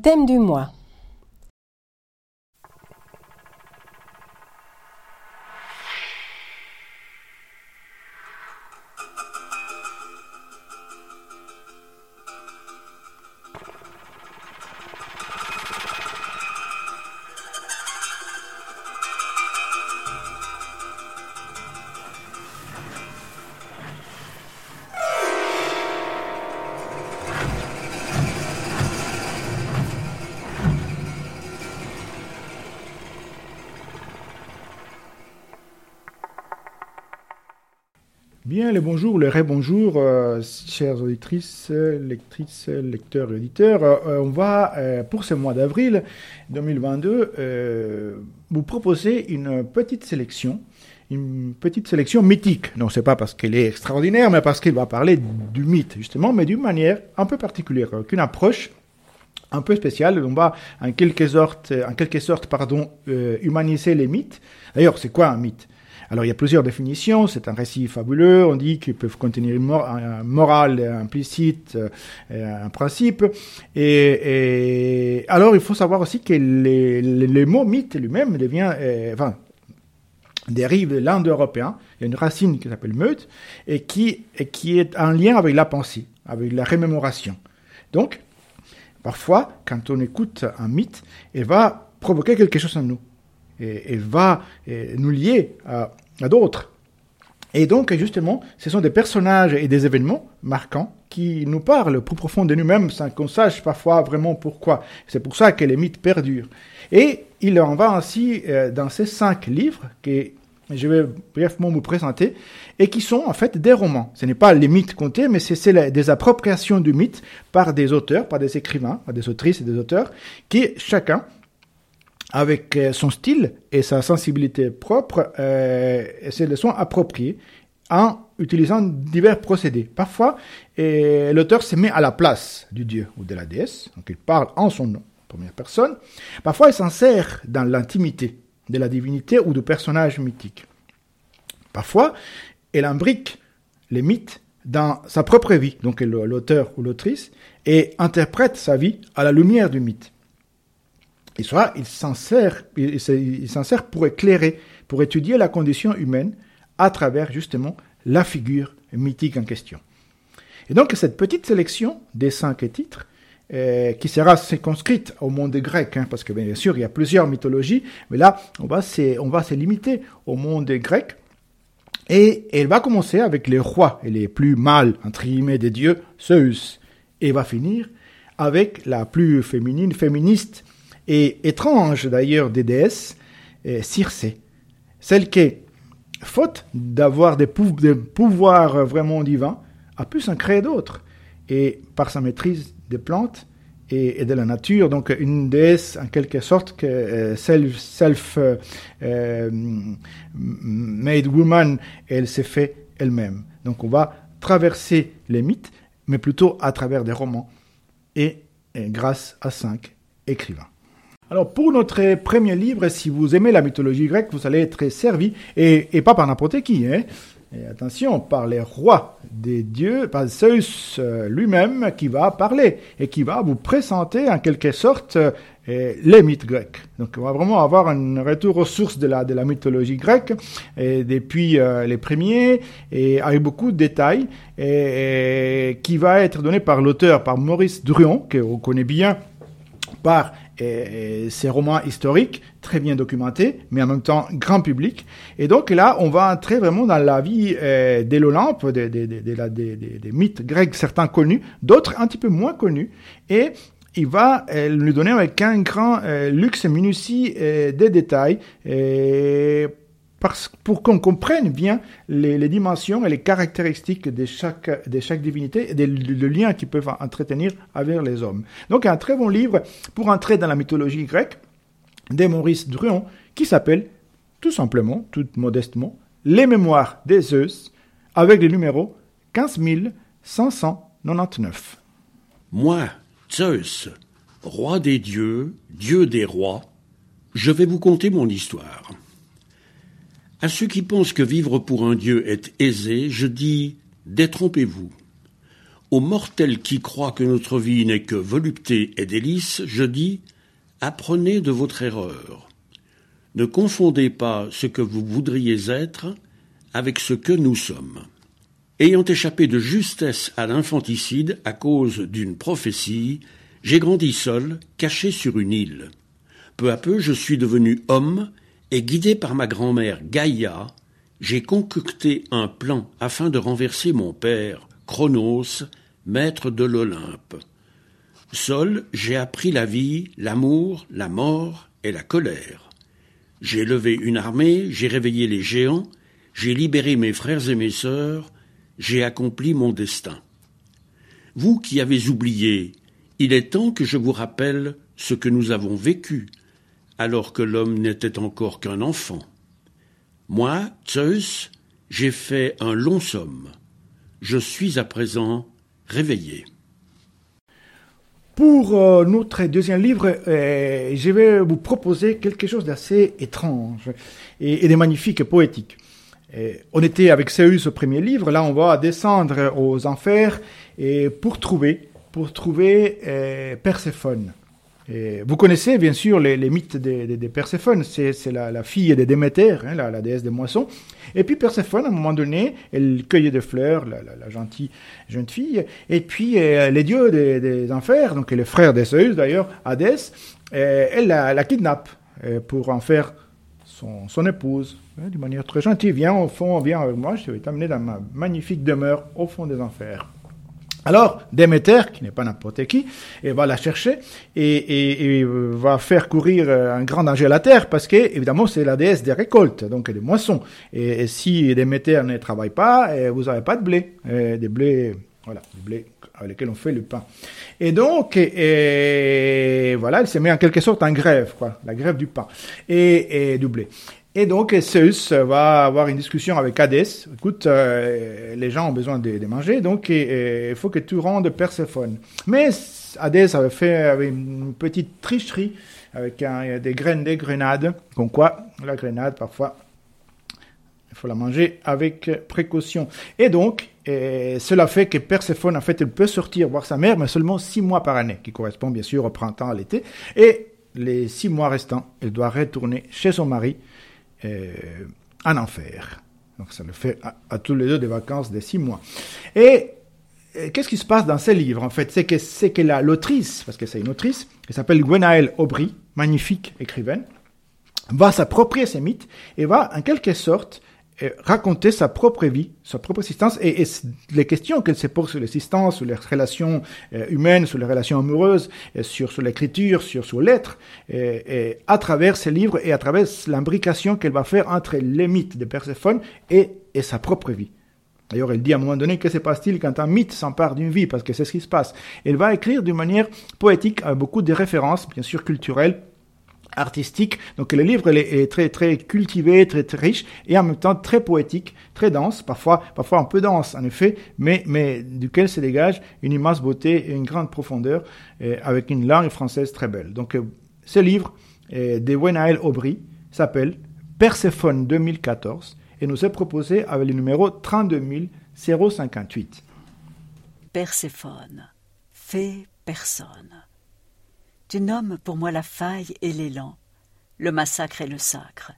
thème du mois. Bien, le bonjour, le ré-bonjour, euh, chères auditrices, lectrices, lecteurs et auditeurs. Euh, on va, euh, pour ce mois d'avril 2022, vous proposer une petite sélection, une petite sélection mythique. Non, c'est pas parce qu'elle est extraordinaire, mais parce qu'elle va parler du mythe, justement, mais d'une manière un peu particulière, qu'une approche un peu spéciale. On va, en quelque sorte, en quelque sorte pardon, humaniser les mythes. D'ailleurs, c'est quoi un mythe? Alors il y a plusieurs définitions, c'est un récit fabuleux, on dit qu'ils peuvent contenir une morale implicite, euh, un principe. Et, alors il faut savoir aussi que les, mots mythe lui-même devient, euh, enfin, dérive de l'indo-européen. Il y a une racine qui s'appelle meute et qui, et qui est en lien avec la pensée, avec la rémémoration. Donc, parfois, quand on écoute un mythe, il va provoquer quelque chose en nous et, va nous lier à, d'autres. Et donc, justement, ce sont des personnages et des événements marquants qui nous parlent plus profond de nous-mêmes sans qu'on sache parfois vraiment pourquoi. C'est pour ça que les mythes perdurent. Et il en va ainsi euh, dans ces cinq livres que je vais brièvement vous présenter et qui sont en fait des romans. Ce n'est pas les mythes comptés, mais c'est des appropriations du mythe par des auteurs, par des écrivains, par des autrices et des auteurs qui chacun avec euh, son style et sa sensibilité propre, euh, ses leçons appropriées en utilisant divers procédés. Parfois, euh, l'auteur se met à la place du dieu ou de la déesse, donc il parle en son nom, première personne. Parfois, il s'insère dans l'intimité de la divinité ou du personnage mythique. Parfois, il imbrique les mythes dans sa propre vie, donc l'auteur ou l'autrice, et interprète sa vie à la lumière du mythe. Et soit il s'en sert, pour éclairer, pour étudier la condition humaine à travers justement la figure mythique en question. Et donc cette petite sélection des cinq titres, euh, qui sera circonscrite au monde grec, hein, parce que bien sûr il y a plusieurs mythologies, mais là on va se, on va limiter au monde grec. Et elle va commencer avec les rois et les plus mâles, entre guillemets, des dieux, Zeus, et va finir avec la plus féminine, féministe et étrange d'ailleurs des déesses, Circé. Celle qui, faute d'avoir des, pouvoirs vraiment divins, a pu s'en créer d'autres. Et par sa maîtrise des plantes et, de la nature, donc une déesse en quelque sorte que euh, self, self euh, woman, elle s'est fait elle-même. Donc on va traverser les mythes, mais plutôt à travers des romans et grâce à cinq écrivains. Alors pour notre premier livre, si vous aimez la mythologie grecque, vous allez être servi, et, pas par n'importe qui. Hein. Et attention, par les rois des dieux, par Zeus euh, lui-même qui va parler et qui va vous présenter en quelque sorte euh, les mythes grecs. Donc on va vraiment avoir un retour aux sources de la, mythologie grecque, et depuis euh, les premiers, et avec beaucoup de détails, et, qui va être donné par l'auteur, par Maurice Druon, que vous connaissez bien par ces romans historiques très bien documentés, mais en même temps grand public. Et donc là, on va entrer vraiment dans la vie euh, de l'Olympe, des, des, mythes grecs, certains connus, d'autres un petit peu moins connus. Et il va euh, nous donner avec un grand euh, luxe et minutie euh, des détails pour qu'on comprenne bien les, dimensions et les caractéristiques de chaque, de divinité et le lien qu'ils peuvent entretenir avec les hommes. Donc un très bon livre pour entrer dans la mythologie grecque de Maurice Druon qui s'appelle tout simplement, tout modestement, Les Mémoires des Zeus avec le numéro 15599. Moi, Zeus, roi des dieux, dieu des rois, je vais vous conter mon histoire. À ceux qui pensent que vivre pour un Dieu est aisé, je dis détrompez-vous. Aux mortels qui croient que notre vie n'est que volupté et délices, je dis apprenez de votre erreur. Ne confondez pas ce que vous voudriez être avec ce que nous sommes. Ayant échappé de justesse à l'infanticide à cause d'une prophétie, j'ai grandi seul, caché sur une île. Peu à peu, je suis devenu homme, et guidé par ma grand-mère Gaïa, j'ai concocté un plan afin de renverser mon père, Chronos, maître de l'Olympe. Seul, j'ai appris la vie, l'amour, la mort et la colère. J'ai levé une armée, j'ai réveillé les géants, j'ai libéré mes frères et mes sœurs, j'ai accompli mon destin. Vous qui avez oublié, il est temps que je vous rappelle ce que nous avons vécu, alors que l'homme n'était encore qu'un enfant. Moi, Zeus, j'ai fait un long somme. Je suis à présent réveillé. Pour euh, notre deuxième livre, euh, je vais vous proposer quelque chose d'assez étrange et, de magnifique et poétique. Et on était avec Zeus au premier livre, là on va descendre aux enfers et pour trouver, pour trouver euh, Perséphone. Vous connaissez bien sûr les, les mythes de, de, Perséphone, c'est la, la, fille de Déméter, hein, la, déesse des moissons. Et puis Perséphone, à un moment donné, elle cueillait des fleurs, la, gentille jeune fille, et puis euh, les dieux des, des, enfers, donc le frère de Zeus d'ailleurs, Hadès, euh, elle la, kidnappe euh, pour en faire son, son épouse, hein, d'une manière très gentille. Viens au fond, viens avec moi, je vais t'amener dans ma magnifique demeure au fond des enfers. Alors, Déméter, qui n'est pas n'importe qui, et va la chercher et, et, va faire courir un grand danger à la terre parce que, évidemment, c'est la déesse des récoltes, donc des moissons. Et, si Déméter ne travaille pas, vous n'avez pas de blé, des blés, voilà, des blés avec lesquels on fait le pain. Et donc, et, voilà, elle se met en quelque sorte en grève, quoi, la grève du pain et, et du blé. Et donc Zeus va avoir une discussion avec Hadès. Écoute, euh, les gens ont besoin de, de manger, donc il faut que tu rendes Perséphone. Mais Hadès avait fait une petite tricherie avec un, des graines des grenades, comme quoi la grenade parfois il faut la manger avec précaution. Et donc, cela fait que Perséphone, en fait, elle peut sortir voir sa mère, mais seulement six mois par année, qui correspond bien sûr au printemps, à l'été. Et les six mois restants, elle doit retourner chez son mari euh, en enfer. Donc ça le fait à, tous les deux des vacances de six mois. Et, et qu'est-ce qui se passe dans ces livres en fait? C'est que c'est que l'autrice, parce que c'est une autrice, qui s'appelle Gwenaëlle Aubry, magnifique écrivaine, va s'approprier ces mythes et va en quelque sorte raconter sa propre vie, sa propre existence et, les questions qu'elle se pose sur l'existence, sur les relations euh, humaines, sur les relations amoureuses, sur, sur l'écriture, sur, sur l'être, et, à travers ses livres et à travers l'imbrication qu'elle va faire entre les mythes de Perséphone et, et sa propre vie. D'ailleurs, elle dit à un moment donné que se passe-t-il quand un mythe s'empare d'une vie, parce que c'est ce qui se passe. Elle va écrire d'une manière poétique, avec beaucoup de références, bien sûr culturelles, artistique. Donc le livre est très très cultivé, très, très riche et en même temps très poétique, très dense, parfois parfois un peu dense en effet, mais mais duquel se dégage une immense beauté et une grande profondeur euh, avec une langue française très belle. Donc euh, ce livre euh, de Wenaël Aubry s'appelle Perséphone 2014 et nous est proposé avec le numéro 32058. Perséphone, fait personne. Tu nommes pour moi la faille et l'élan, le massacre et le sacre,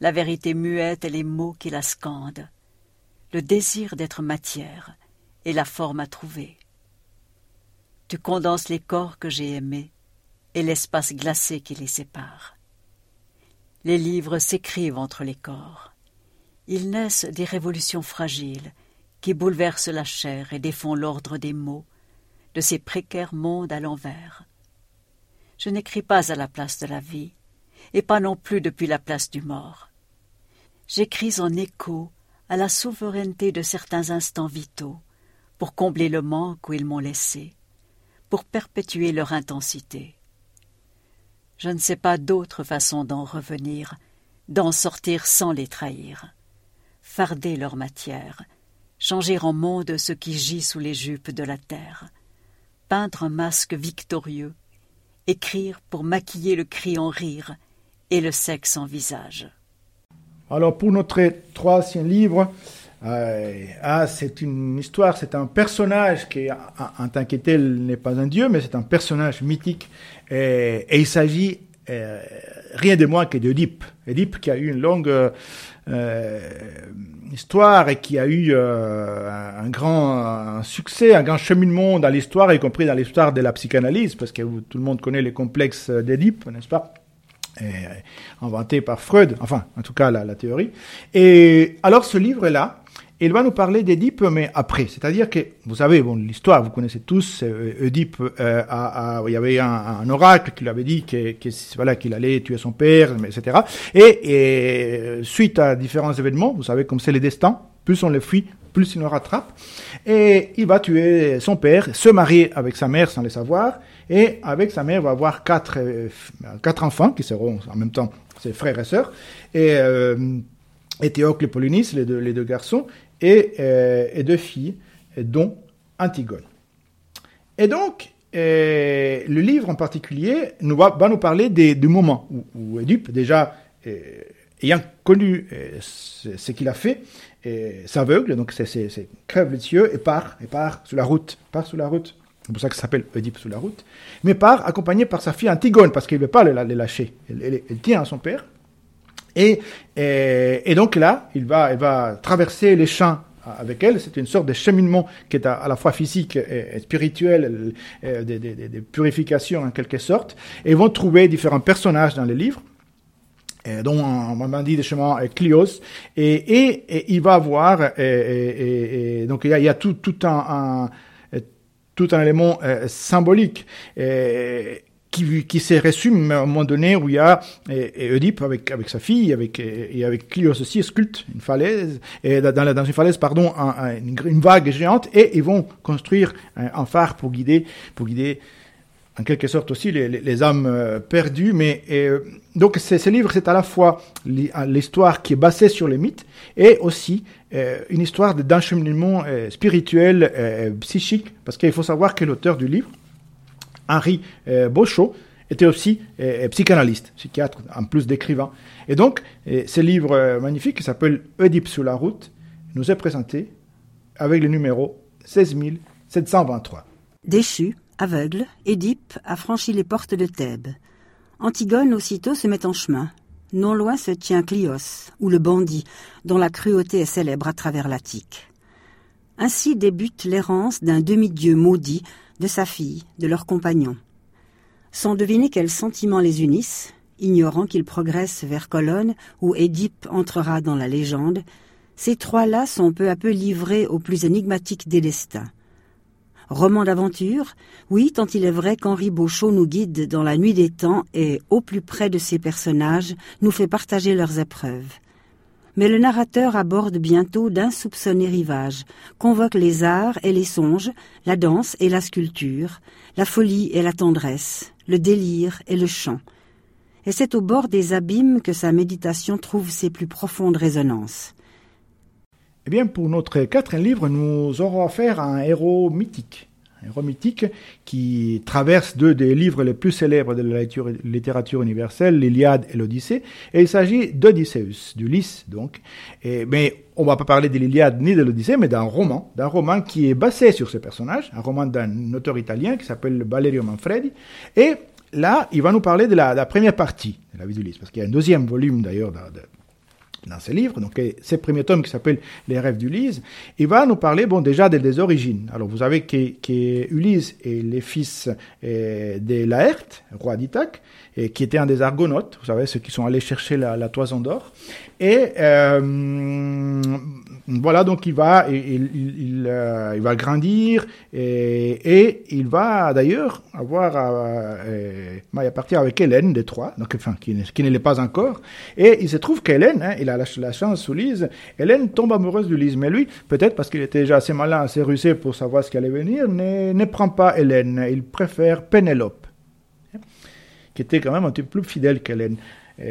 la vérité muette et les mots qui la scandent, le désir d'être matière et la forme à trouver. Tu condenses les corps que j'ai aimés et l'espace glacé qui les sépare. Les livres s'écrivent entre les corps. Ils naissent des révolutions fragiles qui bouleversent la chair et défont l'ordre des mots de ces précaires mondes à l'envers. Je n'écris pas à la place de la vie, et pas non plus depuis la place du mort. J'écris en écho à la souveraineté de certains instants vitaux, pour combler le manque où ils m'ont laissé, pour perpétuer leur intensité. Je ne sais pas d'autre façon d'en revenir, d'en sortir sans les trahir, farder leur matière, changer en monde ce qui gît sous les jupes de la terre, peindre un masque victorieux, écrire pour maquiller le cri en rire et le sexe en visage. Alors pour notre troisième livre, ah, c'est une histoire, c'est un personnage qui, en tant que tel, n'est pas un dieu, mais c'est un personnage mythique. Et, il s'agit rien de moins que d'Oedipe. Oedipe qui a eu une longue euh, histoire et qui a eu euh, un grand succès, un grand cheminement dans l'histoire, y compris dans l'histoire de la psychanalyse, parce que tout le monde connaît les complexes d'Oedipe, n'est-ce pas? Et, inventé par Freud, enfin, en tout cas, la théorie. Et alors, ce livre-là, il va nous parler d'Édipe, mais après. C'est-à-dire que, vous savez, bon, l'histoire, vous connaissez tous, Édipe, euh, euh, a, il y avait un, oracle qui lui avait dit que, que voilà, qu'il allait tuer son père, etc. Et, et, suite à différents événements, vous savez comme c'est le destin, plus on le fuit, plus il nous rattrape. Et il va tuer son père, se marier avec sa mère sans le savoir, et avec sa mère, va avoir quatre, euh, quatre enfants qui seront en même temps ses frères et sœurs. Et, euh, et Théocle et Polynice, les deux, les deux garçons, et, euh, et deux filles, dont Antigone. Et donc, euh, le livre en particulier va, nous parler du moment où, où déjà euh, ayant connu ce, qu'il a fait, s'aveugle, donc c'est crève les yeux et part, et part sur la route, part sur la route. C'est pour ça que ça s'appelle Oedipe sur la route. Mais part accompagné par sa fille Antigone, parce qu'il ne veut pas les lâcher. Elle, tient à son père. Et, et, et, donc là, il va, il va traverser les champs avec elle. C'est une sorte de cheminement qui est à, la fois physique et, et spirituel, de, de, de, de, purification en quelque sorte. Et ils vont trouver différents personnages dans les livres. Dont on m'a dit chemin Clios, et, et, et, il va avoir, et, donc il y a, il y a tout, tout un, un, tout un élément euh, symbolique. Et, qui, qui se résume à un moment donné où il y a et, Oedipe avec, avec sa fille, avec, et avec Clios aussi, sculpte une falaise, et dans, la, dans une falaise, pardon, un, un, une, vague géante, et ils vont construire un, phare pour guider, pour guider en quelque sorte aussi les, les, les âmes euh, perdues. Mais euh, donc ce livre, c'est à la fois l'histoire qui est basée sur les mythes et aussi euh, une histoire d'encheminement euh, spirituel, euh, psychique, parce qu'il faut savoir que l'auteur du livre, Henri euh, Beauchot était aussi euh, psychanalyste, psychiatre, en plus d'écrivain. Et donc, euh, ce livre magnifique qui s'appelle Oedipe sur la route nous est présenté avec le numéro 16723. Déchu, aveugle, Édipe a franchi les portes de Thèbes. Antigone aussitôt se met en chemin. Non loin se tient Clios, ou le bandit, dont la cruauté est célèbre à travers l'Attique. Ainsi débute l'errance d'un demi-dieu maudit de sa fille, de leurs compagnons. Sans deviner quels sentiments les unissent, ignorant qu'ils progressent vers Colonne, où Édipe entrera dans la légende, ces trois-là sont peu à peu livrés aux plus énigmatiques des destins. Roman d'aventure, oui, tant il est vrai qu'Henri Beauchot nous guide dans la nuit des temps et, au plus près de ces personnages, nous fait partager leurs épreuves mais le narrateur aborde bientôt d'insoupçonnés rivages, convoque les arts et les songes, la danse et la sculpture, la folie et la tendresse, le délire et le chant. Et c'est au bord des abîmes que sa méditation trouve ses plus profondes résonances. Eh bien, pour notre quatrième livre, nous aurons affaire à un héros mythique, héros mythique qui traverse deux des livres les plus célèbres de la littérature universelle, l'Iliade et l'Odyssée. Et il s'agit d'Odysseus, d'Ulysse donc. Mais on va pas parler de l'Iliade ni de l'Odyssée, mais d'un roman, d'un roman qui est basé sur ce personnage, un roman d'un auteur italien qui s'appelle Valerio Manfredi. Et là, il va nous parler de la, première partie de la vie d'Ulysse, parce qu'il y a un deuxième volume d'ailleurs dans ses livres, donc ce premier tome qui s'appelle Les rêves d'Ulysse, il va nous parler bon déjà des, origines. Alors vous savez qu'Ulysse est le fils euh, de Laerte, roi d'Ithaque, qui était un des argonautes, vous savez ceux qui sont allés chercher la, toison d'or, et euh, voilà donc il va il, euh, va grandir et, il va d'ailleurs avoir euh, à partir avec Hélène des donc enfin qui, qui ne l'est pas encore et il se trouve qu'Hélène hein, il a la, la chance sous Lise Hélène tombe amoureuse de Lise mais lui peut-être parce qu'il était déjà assez malin assez rusé pour savoir ce qui allait venir ne, ne prend pas Hélène il préfère Pénélope qui était quand même un petit peu plus fidèle qu'Hélène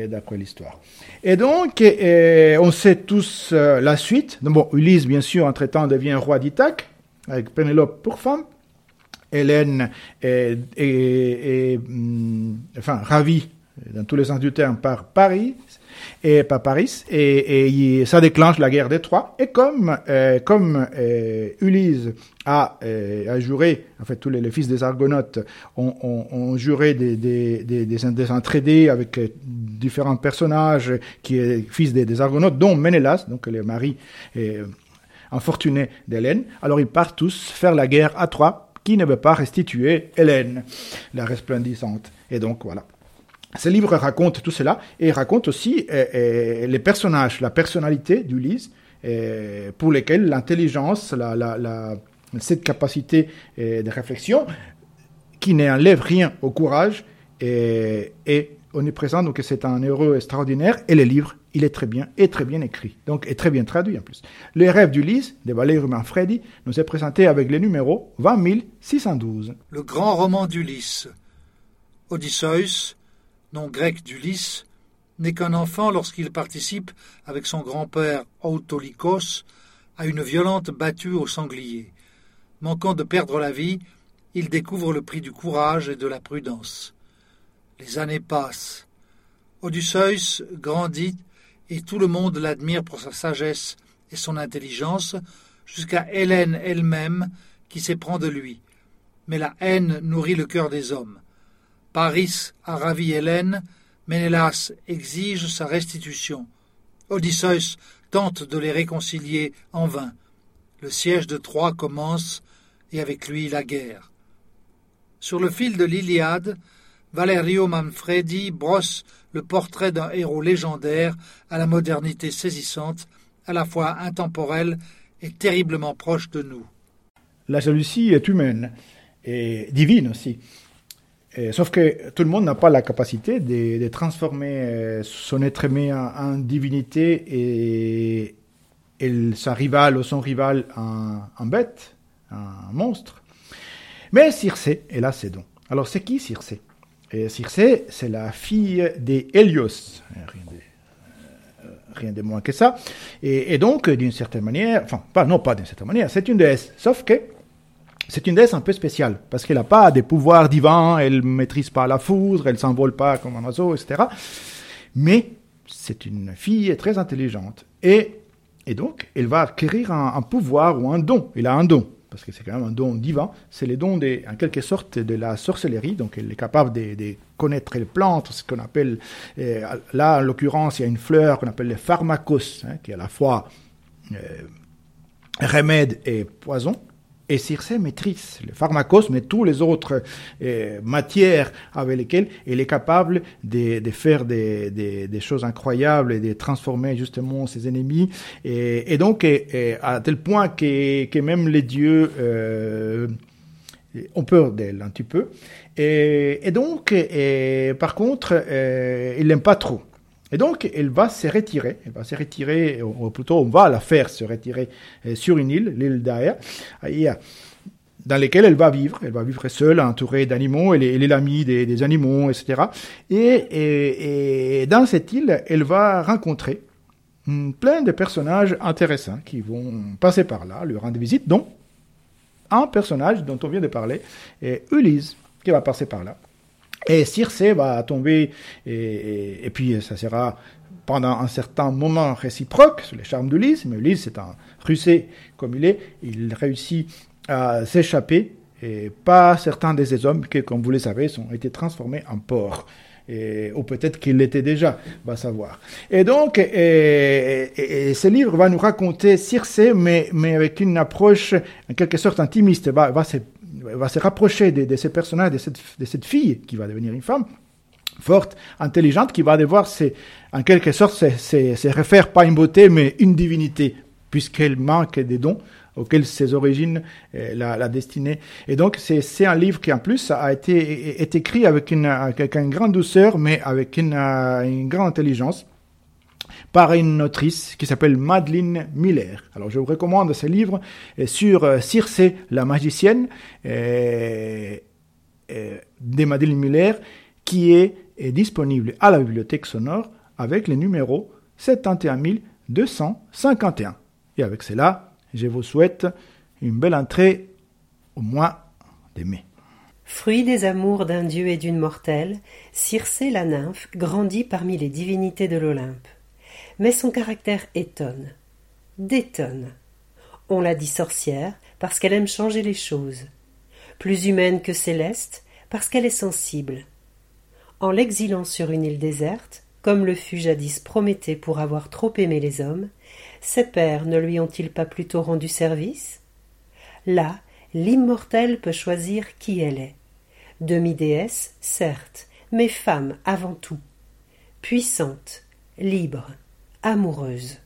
d'après l'histoire. Et donc, et, on sait tous euh, la suite. Bon, Ulysse, bien sûr, entre-temps, devient roi d'Ithaque, avec Pénélope pour femme. Hélène est, est enfin, ravie dans tous les sens du terme, par Paris et par Paris, et, ça déclenche la guerre des Trois. Et comme euh, comme euh, Ulysse a, euh, a juré, en fait tous les, fils des Argonautes ont, ont, juré des des des, des, avec différents personnages qui fils des, Argonautes, dont Ménélas, donc le mari infortuné d'Hélène. Alors ils partent tous faire la guerre à Troie, qui ne veut pas restituer Hélène, la resplendissante. Et donc voilà. Ce livre raconte tout cela et raconte aussi euh, euh, les personnages, la personnalité d'Ulysse, euh, pour lesquels l'intelligence, cette capacité de réflexion, qui n'enlève rien au courage, est, est omniprésent. Donc c'est un héros extraordinaire. Et le livre, il est très bien, et très bien écrit. Donc, est très bien traduit en plus. Les rêves d'Ulysse, de Valéry Manfredi, nous est présenté avec le numéro 20612. Le grand roman d'Ulysse. Odysseus, nom grec d'Ulysse, n'est qu'un enfant lorsqu'il participe avec son grand-père Autolycos à une violente battue au sanglier. Manquant de perdre la vie, il découvre le prix du courage et de la prudence. Les années passent. Odysseus grandit et tout le monde l'admire pour sa sagesse et son intelligence, jusqu'à Hélène elle-même qui s'éprend de lui. Mais la haine nourrit le cœur des hommes. Paris a ravi Hélène, Ménélas exige sa restitution. Odysseus tente de les réconcilier en vain. Le siège de Troie commence, et avec lui la guerre. Sur le fil de l'Iliade, Valerio Manfredi brosse le portrait d'un héros légendaire à la modernité saisissante, à la fois intemporelle et terriblement proche de nous. La jalousie est humaine et divine aussi sauf que tout le monde n'a pas la capacité de, transformer euh, son être aimé en, divinité et, sa rivale ou son rival en, bête, en monstre. Mais Circé, elle a ses dons. Alors c'est qui Circé et Circé, c'est la fille d'Hélios. Rien de, euh, rien de moins que ça. Et, et donc, d'une certaine manière, enfin, pas, non pas d'une certaine manière, c'est une déesse. Sauf que c'est une déesse un peu spéciale, parce qu'elle n'a pas des pouvoirs divins, elle ne maîtrise pas la foudre, elle s'envole pas comme un oiseau, etc. Mais c'est une fille très intelligente. Et, et donc, elle va acquérir un, pouvoir ou un don. Elle a un don, parce que c'est quand même un don divin. C'est le don, des, en quelque sorte, de la sorcellerie. Donc, elle est capable de, connaître les plantes, ce qu'on appelle, euh, là, en l'occurrence, il y a une fleur qu'on appelle le pharmacos, hein, qui est à la fois euh, remède et poison. Et Circé maîtrise le pharmacos, mais toutes les autres euh, matières avec lesquelles elle est capable de, faire des, choses incroyables et de transformer justement ses ennemis. Et, donc, à tel point que, même les dieux euh, ont peur d'elle un petit peu. Et, donc, par contre, euh, ils l'aiment pas trop. Et donc, elle va se retirer, elle va se retirer, ou plutôt on va la faire se retirer euh, sur une île, l'île d'Aïa, dans laquelle elle va vivre. Elle va vivre seule, entourée d'animaux, elle est, l'amie des, animaux, etc. Et, dans cette île, elle va rencontrer plein de personnages intéressants qui vont passer par là, lui rendre visite, dont un personnage dont on vient de parler, Ulysse, qui va passer par là. Et Circé va tomber, et, puis ça sera pendant un certain moment réciproque sur les charmes d'Ulysse, mais Ulysse c'est un russé comme il est, il réussit à s'échapper, et pas certains de ces hommes qui, comme vous le savez, ont été transformés en porcs. Ou peut-être qu'il l'était déjà, va savoir. Et donc, ce livre va nous raconter Circé, mais, mais avec une approche en quelque sorte intimiste, va, va se va se rapprocher de, ces personnages, de cette, fille qui va devenir une femme forte, intelligente, qui va devoir, en quelque sorte, se, se, refaire pas une beauté, mais une divinité, puisqu'elle manque des dons auxquels ses origines euh, la, destinée. Et donc, c'est un livre qui, en plus, a été est écrit avec une, grande douceur, mais avec une, une grande intelligence par une autrice qui s'appelle Madeleine Miller. Alors je vous recommande ce livre euh, sur euh, Circé la magicienne euh, de Madeleine Miller qui est, disponible à la bibliothèque sonore avec le numéro 71251. Et avec cela, je vous souhaite une belle entrée au mois de mai. Fruit des amours d'un dieu et d'une mortelle, Circé la nymphe grandit parmi les divinités de l'Olympe. Mais son caractère étonne, détonne. On la dit sorcière parce qu'elle aime changer les choses, plus humaine que céleste parce qu'elle est sensible. En l'exilant sur une île déserte, comme le fut jadis Prométhée pour avoir trop aimé les hommes, ses pères ne lui ont-ils pas plutôt rendu service? Là, l'immortelle peut choisir qui elle est. Demi-déesse, certes, mais femme avant tout. Puissante, libre, amoureuse.